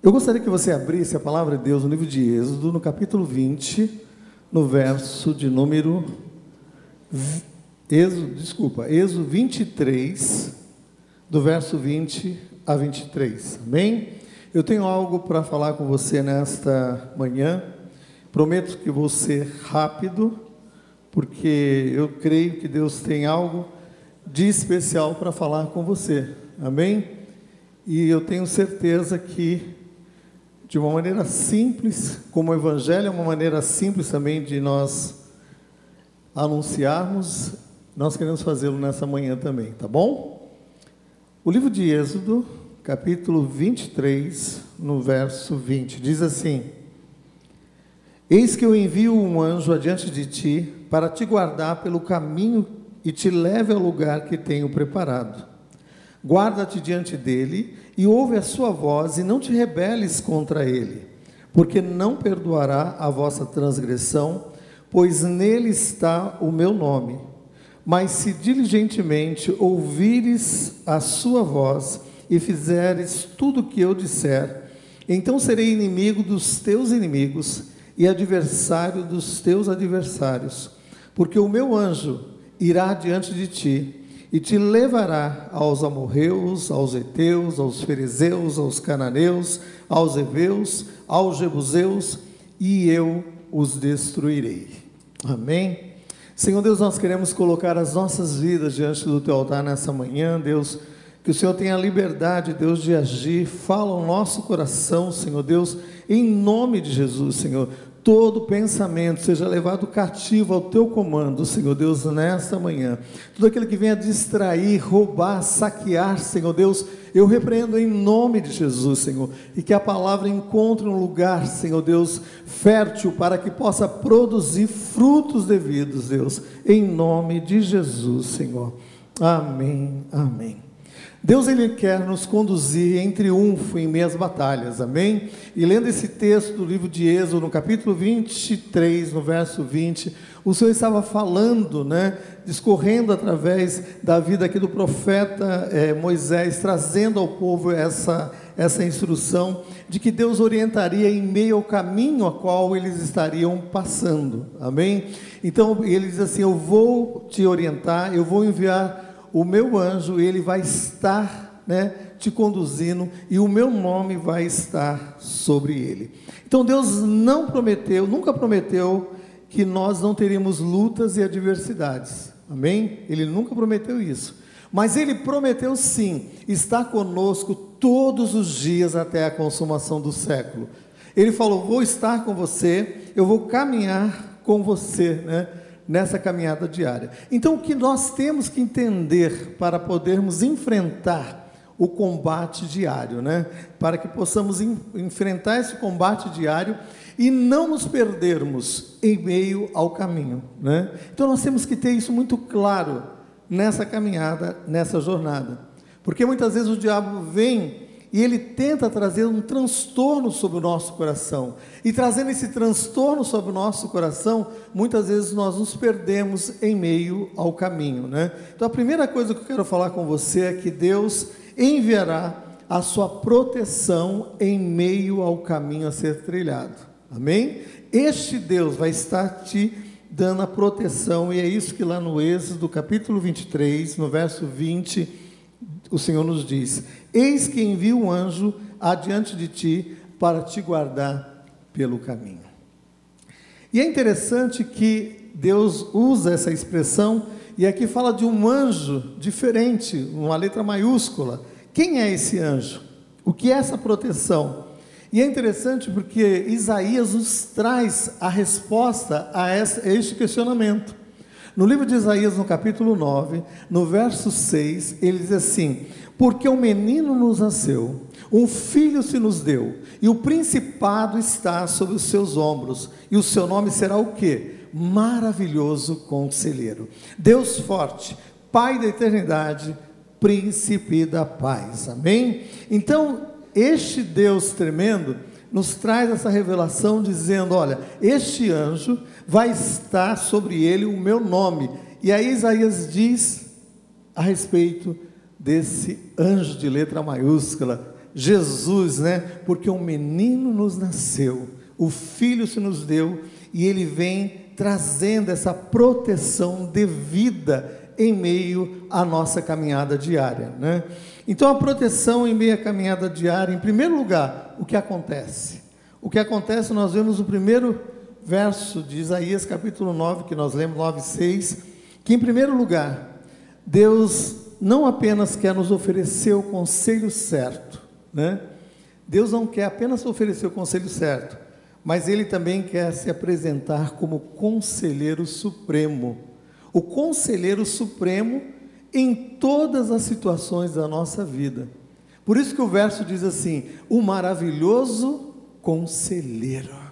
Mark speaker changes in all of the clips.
Speaker 1: Eu gostaria que você abrisse a palavra de Deus no livro de Êxodo, no capítulo 20, no verso de número. Êxodo, desculpa, Êxodo 23, do verso 20 a 23. Amém? Eu tenho algo para falar com você nesta manhã. Prometo que vou ser rápido, porque eu creio que Deus tem algo de especial para falar com você. Amém? E eu tenho certeza que de uma maneira simples, como o Evangelho é uma maneira simples também de nós anunciarmos, nós queremos fazê-lo nessa manhã também, tá bom? O livro de Êxodo, capítulo 23, no verso 20, diz assim: Eis que eu envio um anjo adiante de ti para te guardar pelo caminho e te leve ao lugar que tenho preparado. Guarda-te diante dele e ouve a sua voz, e não te rebeles contra ele, porque não perdoará a vossa transgressão, pois nele está o meu nome. Mas se diligentemente ouvires a sua voz e fizeres tudo o que eu disser, então serei inimigo dos teus inimigos e adversário dos teus adversários, porque o meu anjo irá diante de ti e te levará aos amorreus, aos heteus, aos fariseus, aos cananeus, aos heveus, aos jebuseus, e eu os destruirei. Amém? Senhor Deus, nós queremos colocar as nossas vidas diante do teu altar nessa manhã, Deus, que o Senhor tenha liberdade, Deus, de agir, fala o nosso coração, Senhor Deus, em nome de Jesus, Senhor todo pensamento seja levado cativo ao teu comando, Senhor Deus, nesta manhã. Tudo aquilo que venha distrair, roubar, saquear, Senhor Deus, eu repreendo em nome de Jesus, Senhor, e que a palavra encontre um lugar, Senhor Deus, fértil para que possa produzir frutos devidos, Deus, em nome de Jesus, Senhor. Amém. Amém. Deus ele quer nos conduzir em triunfo em meias batalhas, amém? E lendo esse texto do livro de Êxodo, no capítulo 23, no verso 20, o Senhor estava falando, né, discorrendo através da vida aqui do profeta é, Moisés, trazendo ao povo essa, essa instrução de que Deus orientaria em meio ao caminho a qual eles estariam passando, amém? Então ele diz assim: Eu vou te orientar, eu vou enviar o meu anjo, ele vai estar, né, te conduzindo e o meu nome vai estar sobre ele. Então Deus não prometeu, nunca prometeu que nós não teríamos lutas e adversidades. Amém? Ele nunca prometeu isso. Mas ele prometeu sim estar conosco todos os dias até a consumação do século. Ele falou: "Vou estar com você, eu vou caminhar com você", né? Nessa caminhada diária. Então, o que nós temos que entender para podermos enfrentar o combate diário, né? Para que possamos enfrentar esse combate diário e não nos perdermos em meio ao caminho, né? Então, nós temos que ter isso muito claro nessa caminhada, nessa jornada. Porque muitas vezes o diabo vem e ele tenta trazer um transtorno sobre o nosso coração. E trazendo esse transtorno sobre o nosso coração, muitas vezes nós nos perdemos em meio ao caminho, né? Então a primeira coisa que eu quero falar com você é que Deus enviará a sua proteção em meio ao caminho a ser trilhado. Amém? Este Deus vai estar te dando a proteção, e é isso que lá no Êxodo, capítulo 23, no verso 20, o Senhor nos diz: Eis que envio um anjo adiante de ti para te guardar pelo caminho. E é interessante que Deus usa essa expressão e aqui fala de um anjo diferente, uma letra maiúscula. Quem é esse anjo? O que é essa proteção? E é interessante porque Isaías nos traz a resposta a, este questionamento. No livro de Isaías, no capítulo 9, no verso 6, ele diz assim: Porque um menino nos nasceu, um filho se nos deu, e o principado está sobre os seus ombros, e o seu nome será o quê? Maravilhoso conselheiro, Deus forte, Pai da eternidade, príncipe da paz. Amém? Então, este Deus tremendo nos traz essa revelação dizendo: olha, este anjo vai estar sobre ele o meu nome. E aí Isaías diz a respeito desse anjo de letra maiúscula, Jesus, né? Porque um menino nos nasceu, o filho se nos deu e ele vem trazendo essa proteção devida em meio à nossa caminhada diária, né? Então a proteção em meio à caminhada diária, em primeiro lugar, o que acontece? O que acontece nós vemos no primeiro verso de Isaías capítulo 9, que nós lemos 9, 6, que em primeiro lugar, Deus não apenas quer nos oferecer o conselho certo, né? Deus não quer apenas oferecer o conselho certo, mas Ele também quer se apresentar como conselheiro supremo. O conselheiro supremo em todas as situações da nossa vida. Por isso que o verso diz assim: o maravilhoso conselheiro.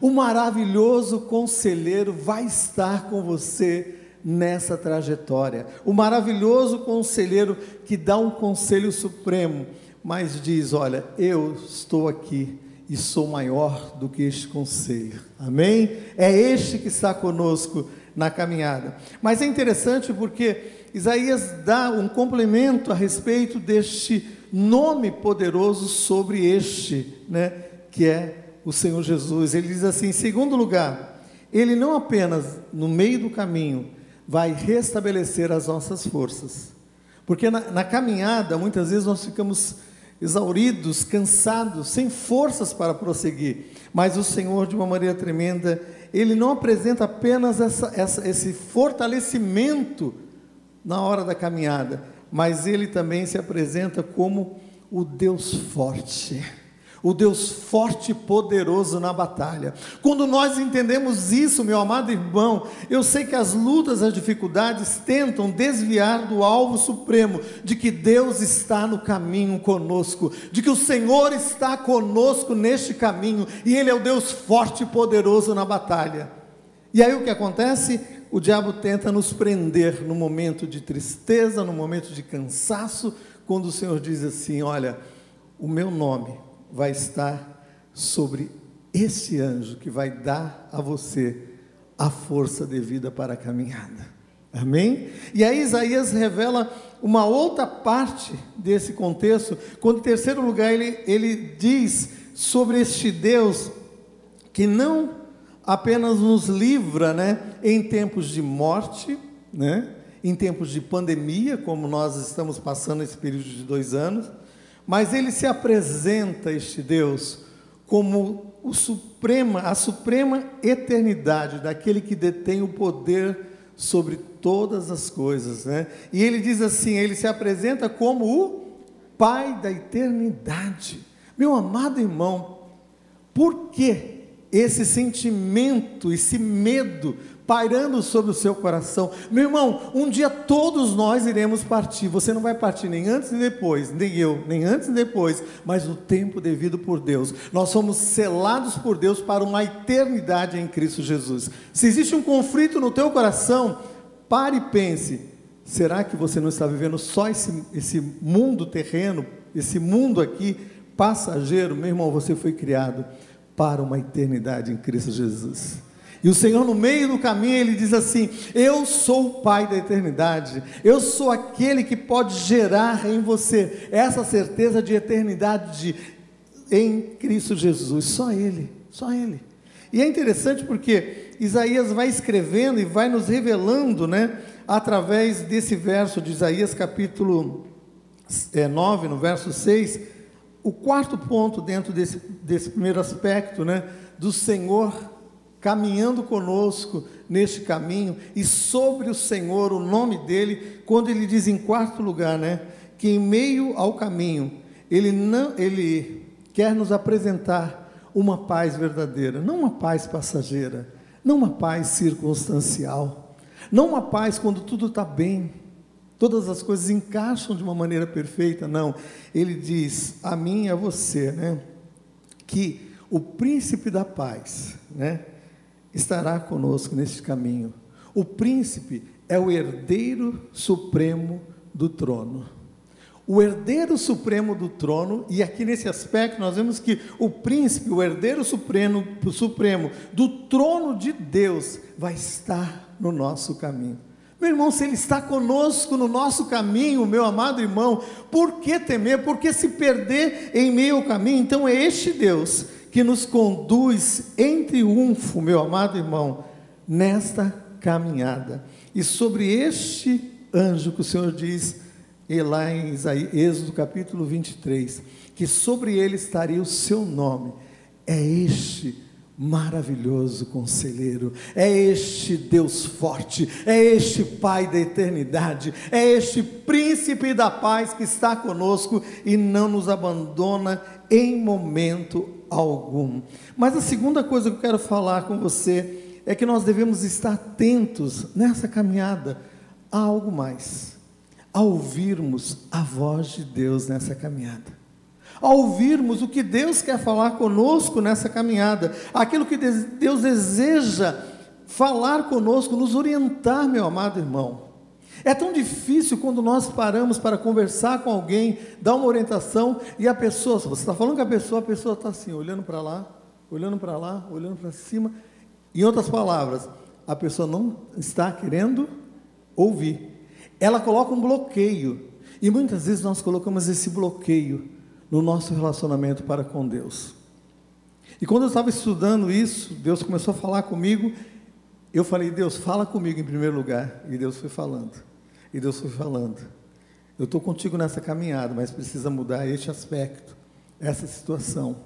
Speaker 1: O maravilhoso conselheiro vai estar com você nessa trajetória. O maravilhoso conselheiro que dá um conselho supremo, mas diz: Olha, eu estou aqui e sou maior do que este conselho. Amém? É este que está conosco na caminhada. Mas é interessante porque Isaías dá um complemento a respeito deste nome poderoso sobre este, né, que é o Senhor Jesus. Ele diz assim: em segundo lugar, ele não apenas no meio do caminho vai restabelecer as nossas forças, porque na, na caminhada muitas vezes nós ficamos exauridos, cansados, sem forças para prosseguir, mas o Senhor, de uma maneira tremenda, ele não apresenta apenas essa, essa, esse fortalecimento na hora da caminhada, mas ele também se apresenta como o Deus forte o Deus forte e poderoso na batalha. Quando nós entendemos isso, meu amado irmão, eu sei que as lutas, as dificuldades tentam desviar do alvo supremo, de que Deus está no caminho conosco, de que o Senhor está conosco neste caminho, e Ele é o Deus forte e poderoso na batalha. E aí o que acontece? O diabo tenta nos prender no momento de tristeza, no momento de cansaço, quando o Senhor diz assim: Olha, o meu nome vai estar sobre esse anjo que vai dar a você a força devida para a caminhada. Amém? E aí Isaías revela uma outra parte desse contexto, quando em terceiro lugar ele, ele diz sobre este Deus que não apenas nos livra né, em tempos de morte, né, em tempos de pandemia, como nós estamos passando esse período de dois anos, mas ele se apresenta, este Deus, como o suprema, a suprema eternidade daquele que detém o poder sobre todas as coisas, né? E ele diz assim, ele se apresenta como o Pai da eternidade. Meu amado irmão, por que esse sentimento, esse medo pairando sobre o seu coração. Meu irmão, um dia todos nós iremos partir. Você não vai partir nem antes nem depois, nem eu, nem antes nem depois, mas no tempo devido por Deus. Nós somos selados por Deus para uma eternidade em Cristo Jesus. Se existe um conflito no teu coração, pare e pense: será que você não está vivendo só esse, esse mundo terreno, esse mundo aqui passageiro? Meu irmão, você foi criado para uma eternidade em Cristo Jesus. E o Senhor, no meio do caminho, ele diz assim: Eu sou o Pai da eternidade, eu sou aquele que pode gerar em você essa certeza de eternidade em Cristo Jesus. Só Ele, só Ele. E é interessante porque Isaías vai escrevendo e vai nos revelando, né, através desse verso de Isaías capítulo é, 9, no verso 6, o quarto ponto dentro desse, desse primeiro aspecto, né, do Senhor caminhando conosco neste caminho, e sobre o Senhor, o nome dele, quando ele diz em quarto lugar, né, que em meio ao caminho, ele não, ele quer nos apresentar uma paz verdadeira, não uma paz passageira, não uma paz circunstancial, não uma paz quando tudo está bem, todas as coisas encaixam de uma maneira perfeita, não. Ele diz a mim e a você, né, que o príncipe da paz, né, estará conosco neste caminho. O príncipe é o herdeiro supremo do trono. O herdeiro supremo do trono, e aqui nesse aspecto nós vemos que o príncipe, o herdeiro supremo, supremo do trono de Deus, vai estar no nosso caminho. Meu irmão, se Ele está conosco no nosso caminho, meu amado irmão, por que temer? Por que se perder em meio ao caminho? Então é este Deus que nos conduz em triunfo, meu amado irmão, nesta caminhada. E sobre este anjo que o Senhor diz, e lá em Êxodo capítulo 23, que sobre ele estaria o seu nome, é este maravilhoso conselheiro, é este Deus forte, é este Pai da eternidade, é este príncipe da paz que está conosco e não nos abandona em momento algum. Mas a segunda coisa que eu quero falar com você é que nós devemos estar atentos nessa caminhada a algo mais, a ouvirmos a voz de Deus nessa caminhada a ouvirmos o que Deus quer falar conosco nessa caminhada, aquilo que Deus deseja falar conosco, nos orientar, meu amado irmão. É tão difícil quando nós paramos para conversar com alguém, dar uma orientação e a pessoa, você está falando com a pessoa, a pessoa está assim, olhando para lá, olhando para lá, olhando para cima. Em outras palavras, a pessoa não está querendo ouvir. Ela coloca um bloqueio. E muitas vezes nós colocamos esse bloqueio no nosso relacionamento para com Deus. E quando eu estava estudando isso, Deus começou a falar comigo. Eu falei, Deus, fala comigo em primeiro lugar. E Deus foi falando. E Deus foi falando. Eu estou contigo nessa caminhada, mas precisa mudar este aspecto, essa situação.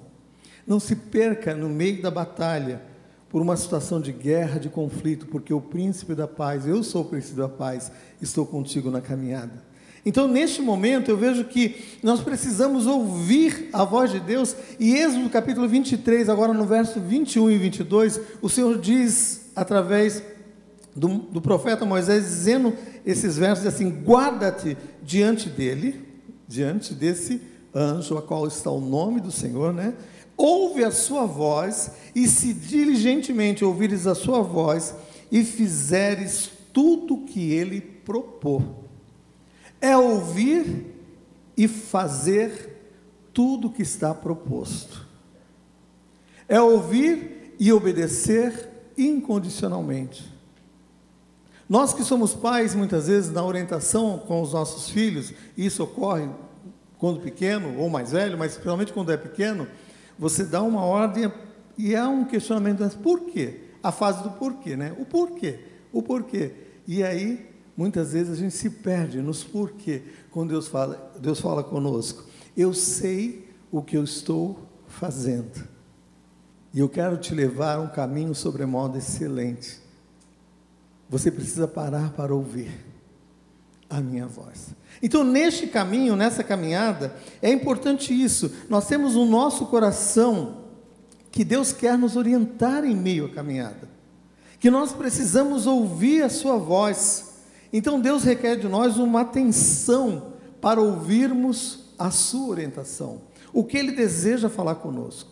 Speaker 1: Não se perca no meio da batalha por uma situação de guerra, de conflito, porque o príncipe da paz, eu sou o príncipe da paz, estou contigo na caminhada. Então, neste momento, eu vejo que nós precisamos ouvir a voz de Deus, e Êxodo capítulo 23, agora no verso 21 e 22, o Senhor diz, através do, do profeta Moisés, dizendo esses versos assim: guarda-te diante dele, diante desse anjo, a qual está o nome do Senhor, né? Ouve a sua voz, e se diligentemente ouvires a sua voz, e fizeres tudo o que ele propôs é ouvir e fazer tudo que está proposto. É ouvir e obedecer incondicionalmente. Nós que somos pais, muitas vezes, na orientação com os nossos filhos, isso ocorre quando pequeno ou mais velho, mas principalmente quando é pequeno, você dá uma ordem e há um questionamento, por quê? A fase do porquê, né? O porquê, o porquê. E aí Muitas vezes a gente se perde nos porquê quando Deus fala, Deus fala conosco. Eu sei o que eu estou fazendo. E eu quero te levar a um caminho sobremodo excelente. Você precisa parar para ouvir a minha voz. Então, neste caminho, nessa caminhada, é importante isso. Nós temos o nosso coração que Deus quer nos orientar em meio à caminhada. Que nós precisamos ouvir a sua voz então Deus requer de nós uma atenção para ouvirmos a sua orientação, o que Ele deseja falar conosco.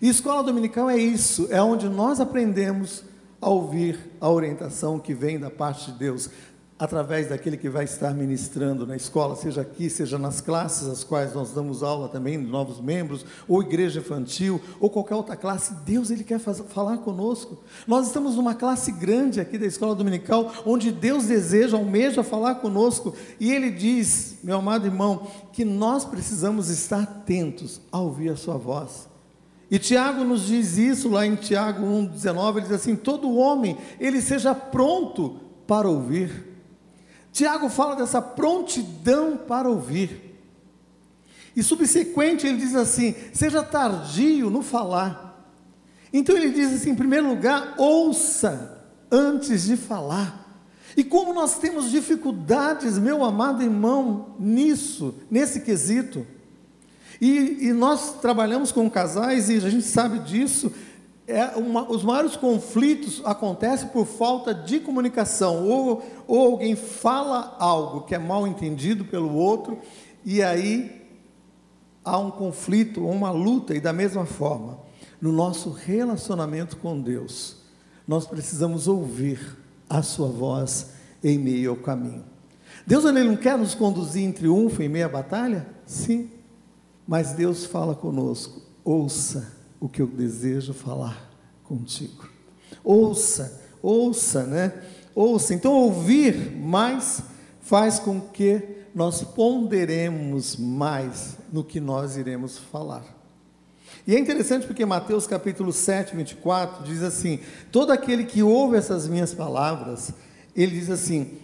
Speaker 1: E escola dominical é isso, é onde nós aprendemos a ouvir a orientação que vem da parte de Deus através daquele que vai estar ministrando na escola, seja aqui, seja nas classes às quais nós damos aula também, novos membros, ou igreja infantil, ou qualquer outra classe, Deus ele quer fazer, falar conosco. Nós estamos numa classe grande aqui da escola dominical, onde Deus deseja, almeja falar conosco, e ele diz, meu amado irmão, que nós precisamos estar atentos a ouvir a sua voz. E Tiago nos diz isso lá em Tiago 1,19, ele diz assim: todo homem, ele seja pronto para ouvir Tiago fala dessa prontidão para ouvir. E subsequente ele diz assim: seja tardio no falar. Então ele diz assim: em primeiro lugar, ouça antes de falar. E como nós temos dificuldades, meu amado irmão, nisso, nesse quesito. E, e nós trabalhamos com casais e a gente sabe disso é uma, os maiores conflitos acontecem por falta de comunicação. Ou, ou alguém fala algo que é mal entendido pelo outro, e aí há um conflito, uma luta, e da mesma forma, no nosso relacionamento com Deus, nós precisamos ouvir a Sua voz em meio ao caminho. Deus ele não quer nos conduzir em triunfo em meio à batalha? Sim, mas Deus fala conosco, ouça o que eu desejo falar contigo. Ouça, ouça, né? ouça. Então, ouvir mais faz com que nós ponderemos mais no que nós iremos falar. E é interessante porque Mateus capítulo 7, 24 diz assim: Todo aquele que ouve essas minhas palavras, ele diz assim,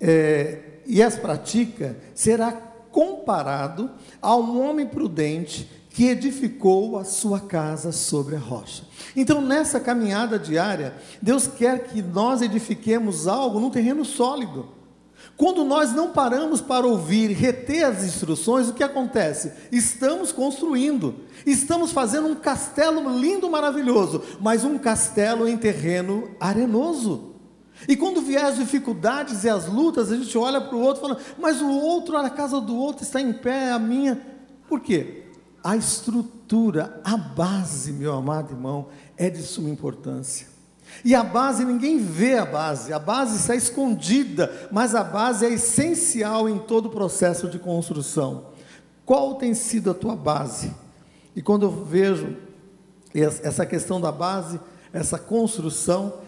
Speaker 1: é, e as pratica, será comparado a um homem prudente que edificou a sua casa sobre a rocha. Então, nessa caminhada diária, Deus quer que nós edifiquemos algo num terreno sólido. Quando nós não paramos para ouvir, reter as instruções, o que acontece? Estamos construindo, estamos fazendo um castelo lindo, maravilhoso, mas um castelo em terreno arenoso. E quando vier as dificuldades e as lutas, a gente olha para o outro e fala, mas o outro, a casa do outro está em pé, a minha. Por quê? A estrutura, a base, meu amado irmão, é de suma importância. E a base, ninguém vê a base, a base está escondida, mas a base é essencial em todo o processo de construção. Qual tem sido a tua base? E quando eu vejo essa questão da base, essa construção,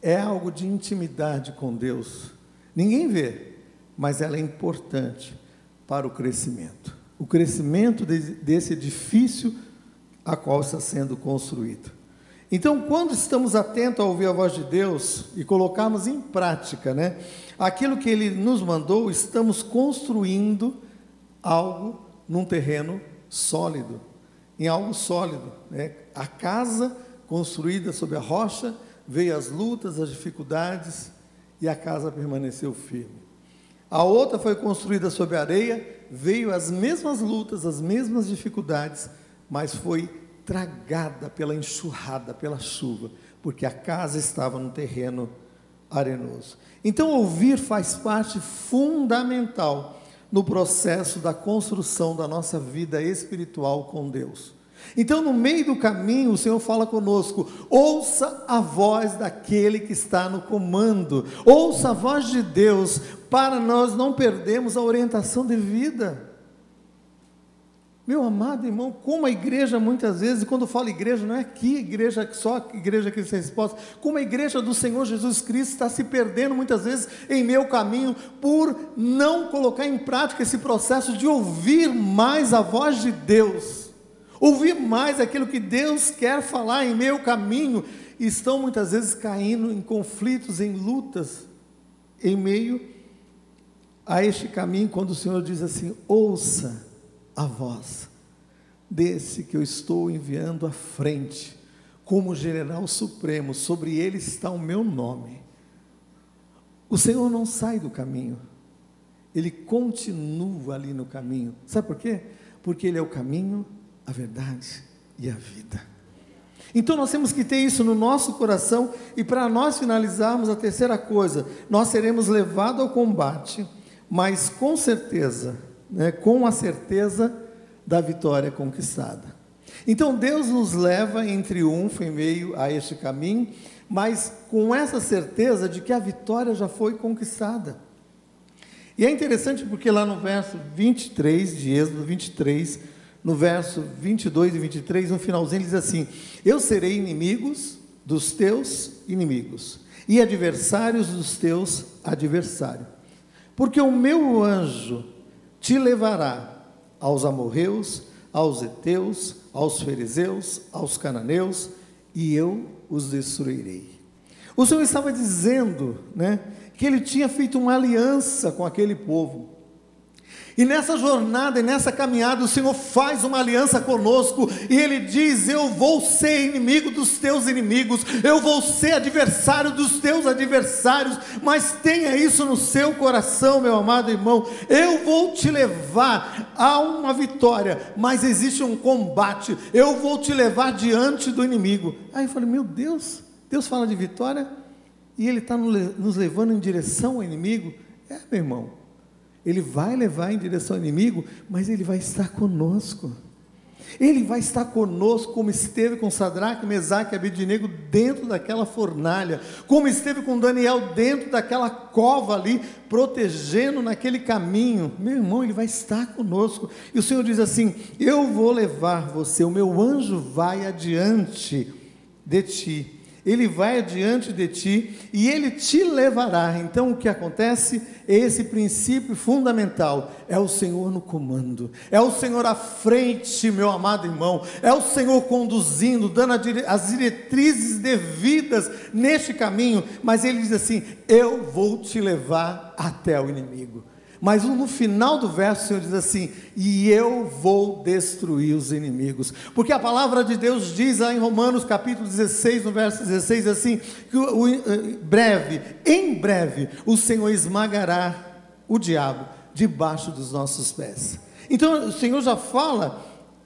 Speaker 1: é algo de intimidade com Deus. Ninguém vê, mas ela é importante para o crescimento o crescimento desse edifício a qual está sendo construído. Então, quando estamos atentos a ouvir a voz de Deus e colocarmos em prática, né, aquilo que Ele nos mandou, estamos construindo algo num terreno sólido, em algo sólido. Né? A casa construída sobre a rocha veio as lutas, as dificuldades e a casa permaneceu firme. A outra foi construída sobre areia, veio as mesmas lutas, as mesmas dificuldades, mas foi tragada pela enxurrada, pela chuva, porque a casa estava no terreno arenoso. Então, ouvir faz parte fundamental no processo da construção da nossa vida espiritual com Deus. Então, no meio do caminho, o Senhor fala conosco: ouça a voz daquele que está no comando, ouça a voz de Deus, para nós não perdermos a orientação de vida. Meu amado irmão, como a igreja muitas vezes, quando falo igreja, não é aqui, igreja só igreja que se resposta, como a igreja do Senhor Jesus Cristo está se perdendo muitas vezes em meu caminho por não colocar em prática esse processo de ouvir mais a voz de Deus ouvir mais aquilo que Deus quer falar em meu caminho, estão muitas vezes caindo em conflitos, em lutas, em meio a este caminho, quando o Senhor diz assim: ouça a voz desse que eu estou enviando à frente, como general supremo, sobre ele está o meu nome. O Senhor não sai do caminho, ele continua ali no caminho. Sabe por quê? Porque ele é o caminho, a verdade e a vida. Então nós temos que ter isso no nosso coração e para nós finalizarmos a terceira coisa, nós seremos levados ao combate, mas com certeza, né, com a certeza da vitória conquistada. Então Deus nos leva em triunfo em meio a este caminho, mas com essa certeza de que a vitória já foi conquistada. E é interessante porque lá no verso 23 de Êxodo 23, no verso 22 e 23, no finalzinho, ele diz assim: Eu serei inimigos dos teus inimigos e adversários dos teus adversários. Porque o meu anjo te levará aos amorreus, aos heteus, aos fariseus, aos cananeus, e eu os destruirei. O Senhor estava dizendo, né, que ele tinha feito uma aliança com aquele povo. E nessa jornada e nessa caminhada, o Senhor faz uma aliança conosco e Ele diz: Eu vou ser inimigo dos teus inimigos, eu vou ser adversário dos teus adversários, mas tenha isso no seu coração, meu amado irmão. Eu vou te levar a uma vitória, mas existe um combate, eu vou te levar diante do inimigo. Aí eu falei: Meu Deus, Deus fala de vitória e Ele está nos levando em direção ao inimigo. É, meu irmão. Ele vai levar em direção ao inimigo, mas ele vai estar conosco. Ele vai estar conosco, como esteve com Sadraque, Mesaque e Abednego dentro daquela fornalha, como esteve com Daniel dentro daquela cova ali, protegendo naquele caminho. Meu irmão, ele vai estar conosco. E o Senhor diz assim: Eu vou levar você, o meu anjo vai adiante de ti, Ele vai adiante de ti e ele te levará. Então o que acontece? Esse princípio fundamental é o Senhor no comando, é o Senhor à frente, meu amado irmão, é o Senhor conduzindo, dando as diretrizes devidas neste caminho, mas ele diz assim: Eu vou te levar até o inimigo. Mas no final do verso o Senhor diz assim: E eu vou destruir os inimigos. Porque a palavra de Deus diz lá em Romanos capítulo 16, no verso 16, assim: que o, o, eh, breve, em breve, o Senhor esmagará o diabo debaixo dos nossos pés. Então o Senhor já fala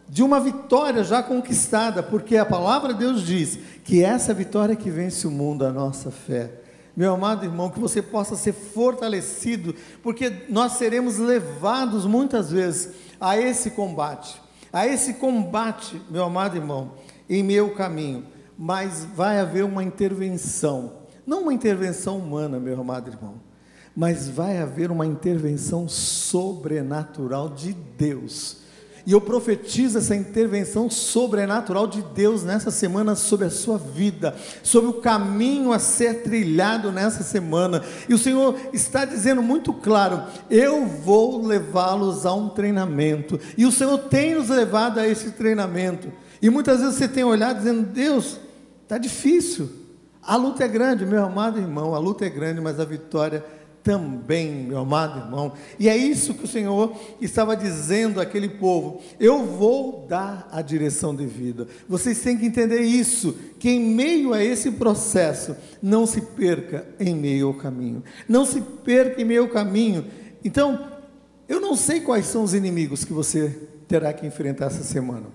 Speaker 1: de uma vitória já conquistada, porque a palavra de Deus diz que essa vitória que vence o mundo, a nossa fé. Meu amado irmão, que você possa ser fortalecido, porque nós seremos levados muitas vezes a esse combate, a esse combate, meu amado irmão, em meu caminho, mas vai haver uma intervenção, não uma intervenção humana, meu amado irmão, mas vai haver uma intervenção sobrenatural de Deus e eu profetizo essa intervenção sobrenatural de Deus nessa semana sobre a sua vida, sobre o caminho a ser trilhado nessa semana. E o Senhor está dizendo muito claro: eu vou levá-los a um treinamento. E o Senhor tem nos levado a esse treinamento. E muitas vezes você tem olhado dizendo: Deus, está difícil. A luta é grande, meu amado irmão, a luta é grande, mas a vitória é também, meu amado irmão. E é isso que o Senhor estava dizendo àquele povo: eu vou dar a direção de vida. Vocês têm que entender isso, que em meio a esse processo, não se perca em meio ao caminho. Não se perca em meio ao caminho. Então, eu não sei quais são os inimigos que você terá que enfrentar essa semana.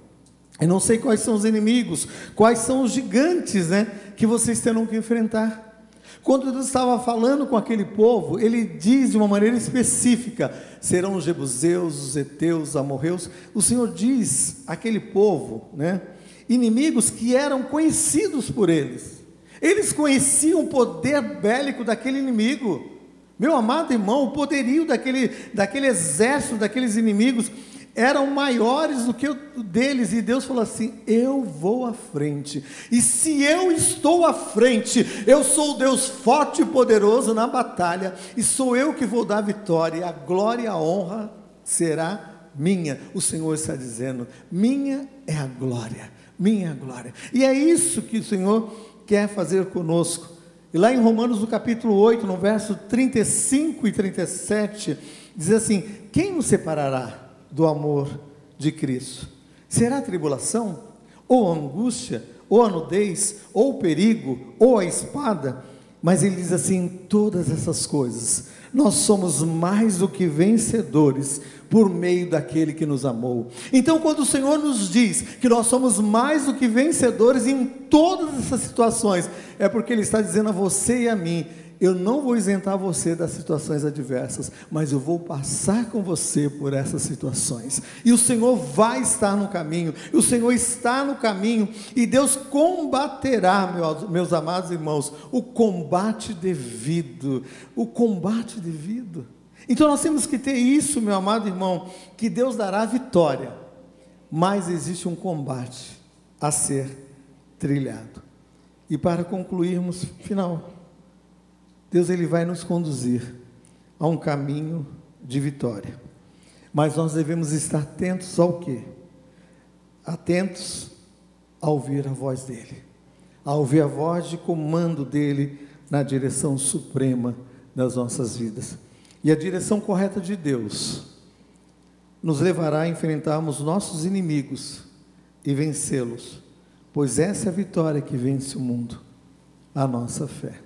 Speaker 1: Eu não sei quais são os inimigos, quais são os gigantes, né, que vocês terão que enfrentar. Quando Deus estava falando com aquele povo, ele diz de uma maneira específica: serão os jebuseus, os heteus, os amorreus. O Senhor diz àquele povo, né, inimigos que eram conhecidos por eles. Eles conheciam o poder bélico daquele inimigo. Meu amado irmão, o poderio daquele, daquele exército, daqueles inimigos eram maiores do que o deles, e Deus falou assim: Eu vou à frente, e se eu estou à frente, eu sou o Deus forte e poderoso na batalha, e sou eu que vou dar a vitória, a glória e a honra será minha. O Senhor está dizendo: Minha é a glória, minha é a glória, e é isso que o Senhor quer fazer conosco. E lá em Romanos, no capítulo 8, no verso 35 e 37, diz assim: Quem nos separará? Do amor de Cristo. Será tribulação, ou angústia, ou a nudez, ou o perigo, ou a espada? Mas ele diz assim: todas essas coisas, nós somos mais do que vencedores por meio daquele que nos amou. Então, quando o Senhor nos diz que nós somos mais do que vencedores em todas essas situações, é porque Ele está dizendo a você e a mim eu não vou isentar você das situações adversas, mas eu vou passar com você por essas situações. E o Senhor vai estar no caminho, o Senhor está no caminho, e Deus combaterá, meus, meus amados irmãos, o combate devido. O combate devido. Então nós temos que ter isso, meu amado irmão, que Deus dará vitória, mas existe um combate a ser trilhado. E para concluirmos, final. Deus ele vai nos conduzir a um caminho de vitória. Mas nós devemos estar atentos ao quê? Atentos a ouvir a voz dele, a ouvir a voz de comando dele na direção suprema das nossas vidas. E a direção correta de Deus nos levará a enfrentarmos nossos inimigos e vencê-los, pois essa é a vitória que vence o mundo, a nossa fé.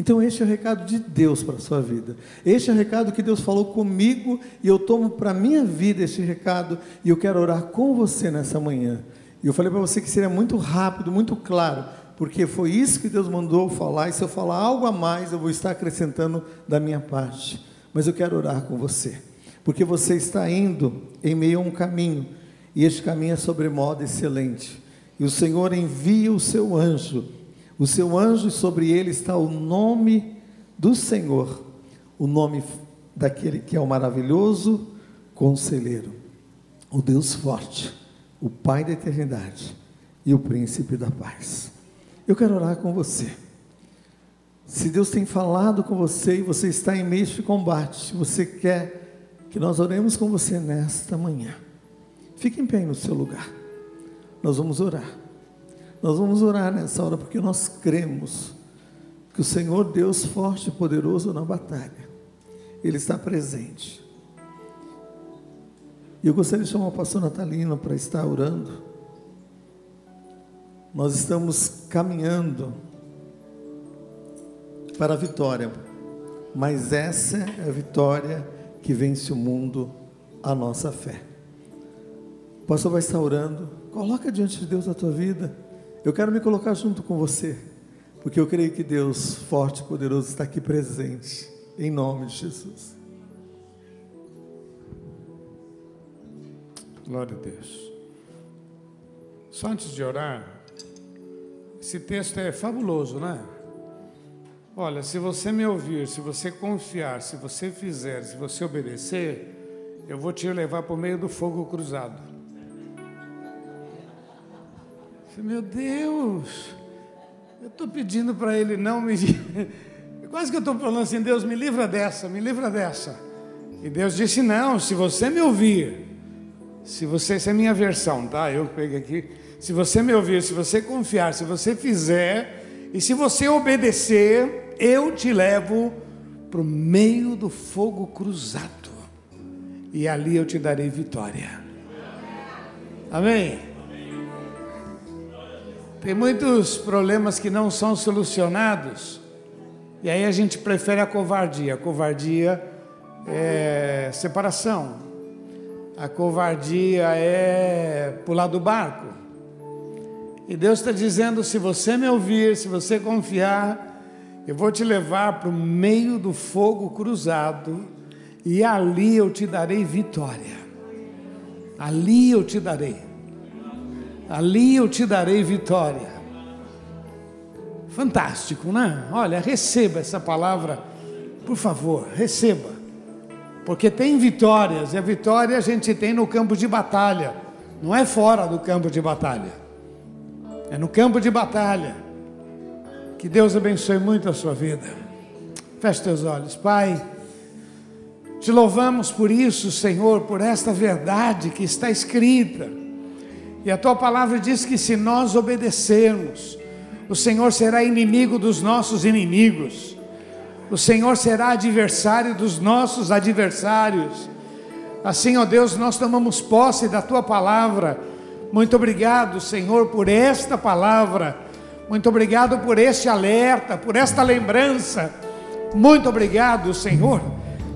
Speaker 1: Então, este é o recado de Deus para a sua vida. Este é o recado que Deus falou comigo e eu tomo para a minha vida este recado e eu quero orar com você nessa manhã. E eu falei para você que seria muito rápido, muito claro, porque foi isso que Deus mandou falar. E se eu falar algo a mais, eu vou estar acrescentando da minha parte. Mas eu quero orar com você, porque você está indo em meio a um caminho e este caminho é sobremodo excelente. E o Senhor envia o seu anjo o seu anjo e sobre ele está o nome do Senhor, o nome daquele que é o maravilhoso conselheiro, o Deus forte, o Pai da eternidade e o príncipe da paz. Eu quero orar com você. Se Deus tem falado com você e você está em meio de combate, você quer que nós oremos com você nesta manhã, fique em pé no seu lugar. Nós vamos orar. Nós vamos orar nessa hora porque nós cremos que o Senhor Deus forte e poderoso na batalha, Ele está presente. E eu gostaria de chamar o pastor Natalino para estar orando. Nós estamos caminhando para a vitória, mas essa é a vitória que vence o mundo, a nossa fé. O pastor vai estar orando, coloca diante de Deus a tua vida. Eu quero me colocar junto com você, porque eu creio que Deus, forte e poderoso, está aqui presente, em nome de Jesus.
Speaker 2: Glória a Deus. Só antes de orar, esse texto é fabuloso, né? Olha, se você me ouvir, se você confiar, se você fizer, se você obedecer, eu vou te levar para o meio do fogo cruzado. Meu Deus, eu estou pedindo para ele não me. Quase que eu estou falando assim, Deus, me livra dessa, me livra dessa. E Deus disse: Não, se você me ouvir, se você, essa é a minha versão, tá? Eu peguei aqui. Se você me ouvir, se você confiar, se você fizer, e se você obedecer, eu te levo para o meio do fogo cruzado. E ali eu te darei vitória. Amém? Tem muitos problemas que não são solucionados. E aí a gente prefere a covardia. A covardia é separação. A covardia é pular do barco. E Deus está dizendo: se você me ouvir, se você confiar, eu vou te levar para o meio do fogo cruzado, e ali eu te darei vitória. Ali eu te darei. Ali eu te darei vitória. Fantástico, né? Olha, receba essa palavra, por favor, receba. Porque tem vitórias, e a vitória a gente tem no campo de batalha, não é fora do campo de batalha, é no campo de batalha. Que Deus abençoe muito a sua vida. Feche teus olhos, Pai. Te louvamos por isso, Senhor, por esta verdade que está escrita. E a tua palavra diz que se nós obedecermos, o Senhor será inimigo dos nossos inimigos o Senhor será adversário dos nossos adversários. Assim, ó Deus, nós tomamos posse da tua palavra. Muito obrigado, Senhor, por esta palavra. Muito obrigado por este alerta, por esta lembrança. Muito obrigado, Senhor.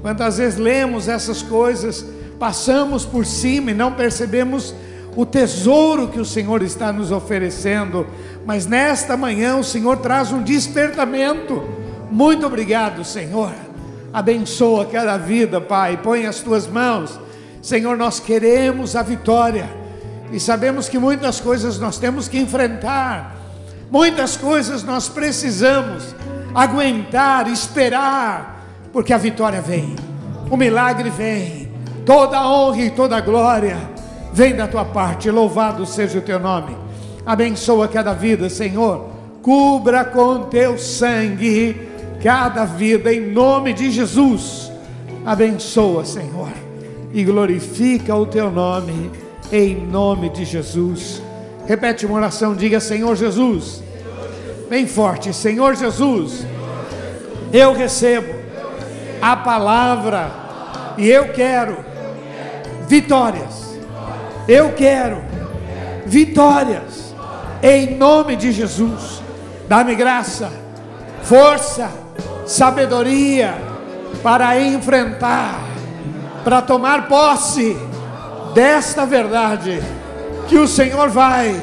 Speaker 2: Quantas vezes lemos essas coisas, passamos por cima e não percebemos o tesouro que o Senhor está nos oferecendo, mas nesta manhã o Senhor traz um despertamento muito obrigado, Senhor. Abençoa cada vida, Pai. Põe as tuas mãos. Senhor, nós queremos a vitória. E sabemos que muitas coisas nós temos que enfrentar. Muitas coisas nós precisamos aguentar, esperar, porque a vitória vem. O milagre vem. Toda a honra e toda a glória vem da tua parte. Louvado seja o teu nome. Abençoa cada vida, Senhor. Cubra com teu sangue cada vida em nome de Jesus. Abençoa, Senhor, e glorifica o teu nome em nome de Jesus. Repete uma oração, diga: Senhor Jesus, bem forte, Senhor Jesus, eu recebo a palavra e eu quero vitórias. Eu quero vitórias em nome de Jesus. Dá-me graça, força sabedoria para enfrentar, para tomar posse desta verdade que o Senhor vai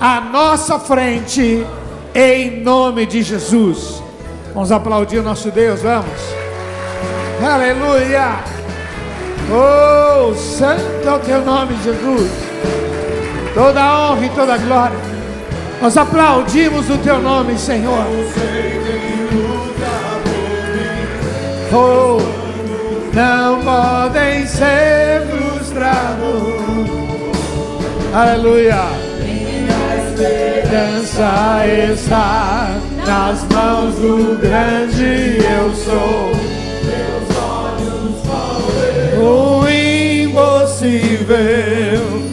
Speaker 2: à nossa frente em nome de Jesus. Vamos aplaudir o nosso Deus, vamos. Aleluia! Oh, santo é o teu nome, Jesus. Toda a honra e toda a glória. Nós aplaudimos o teu nome, Senhor. Oh, não podem ser frustrados. Aleluia. Minha esperança está nas mãos do grande eu sou. O impossível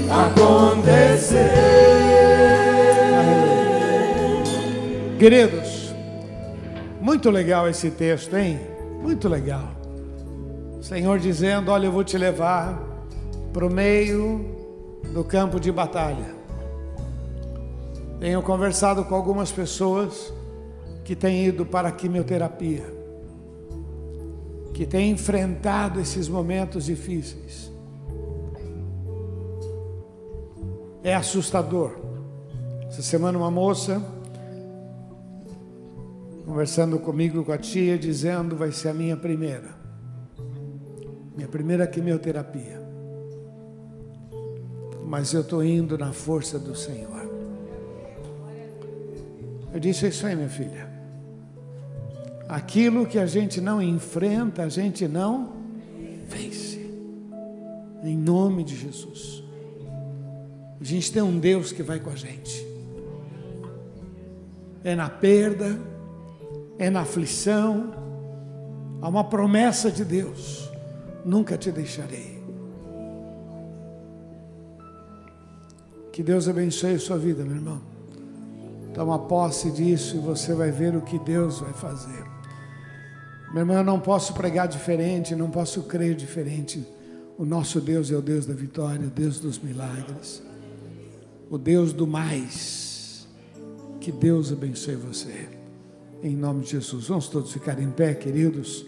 Speaker 2: acontecer. Queridos, muito legal esse texto, hein? Muito legal. O Senhor dizendo: Olha, eu vou te levar para o meio do campo de batalha. Tenho conversado com algumas pessoas que têm ido para a quimioterapia, que têm enfrentado esses momentos difíceis. É assustador. Essa semana, uma moça conversando comigo com a tia, dizendo: vai ser a minha primeira, minha primeira quimioterapia. Mas eu estou indo na força do Senhor. Eu disse: é Isso aí, minha filha. Aquilo que a gente não enfrenta, a gente não vence. Em nome de Jesus. A gente tem um Deus que vai com a gente. É na perda, é na aflição. Há uma promessa de Deus: nunca te deixarei. Que Deus abençoe a sua vida, meu irmão. Toma posse disso e você vai ver o que Deus vai fazer. Meu irmão, eu não posso pregar diferente, não posso crer diferente. O nosso Deus é o Deus da vitória, o Deus dos milagres, o Deus do mais. Que Deus abençoe você. Em nome de Jesus. Vamos todos ficar em pé, queridos.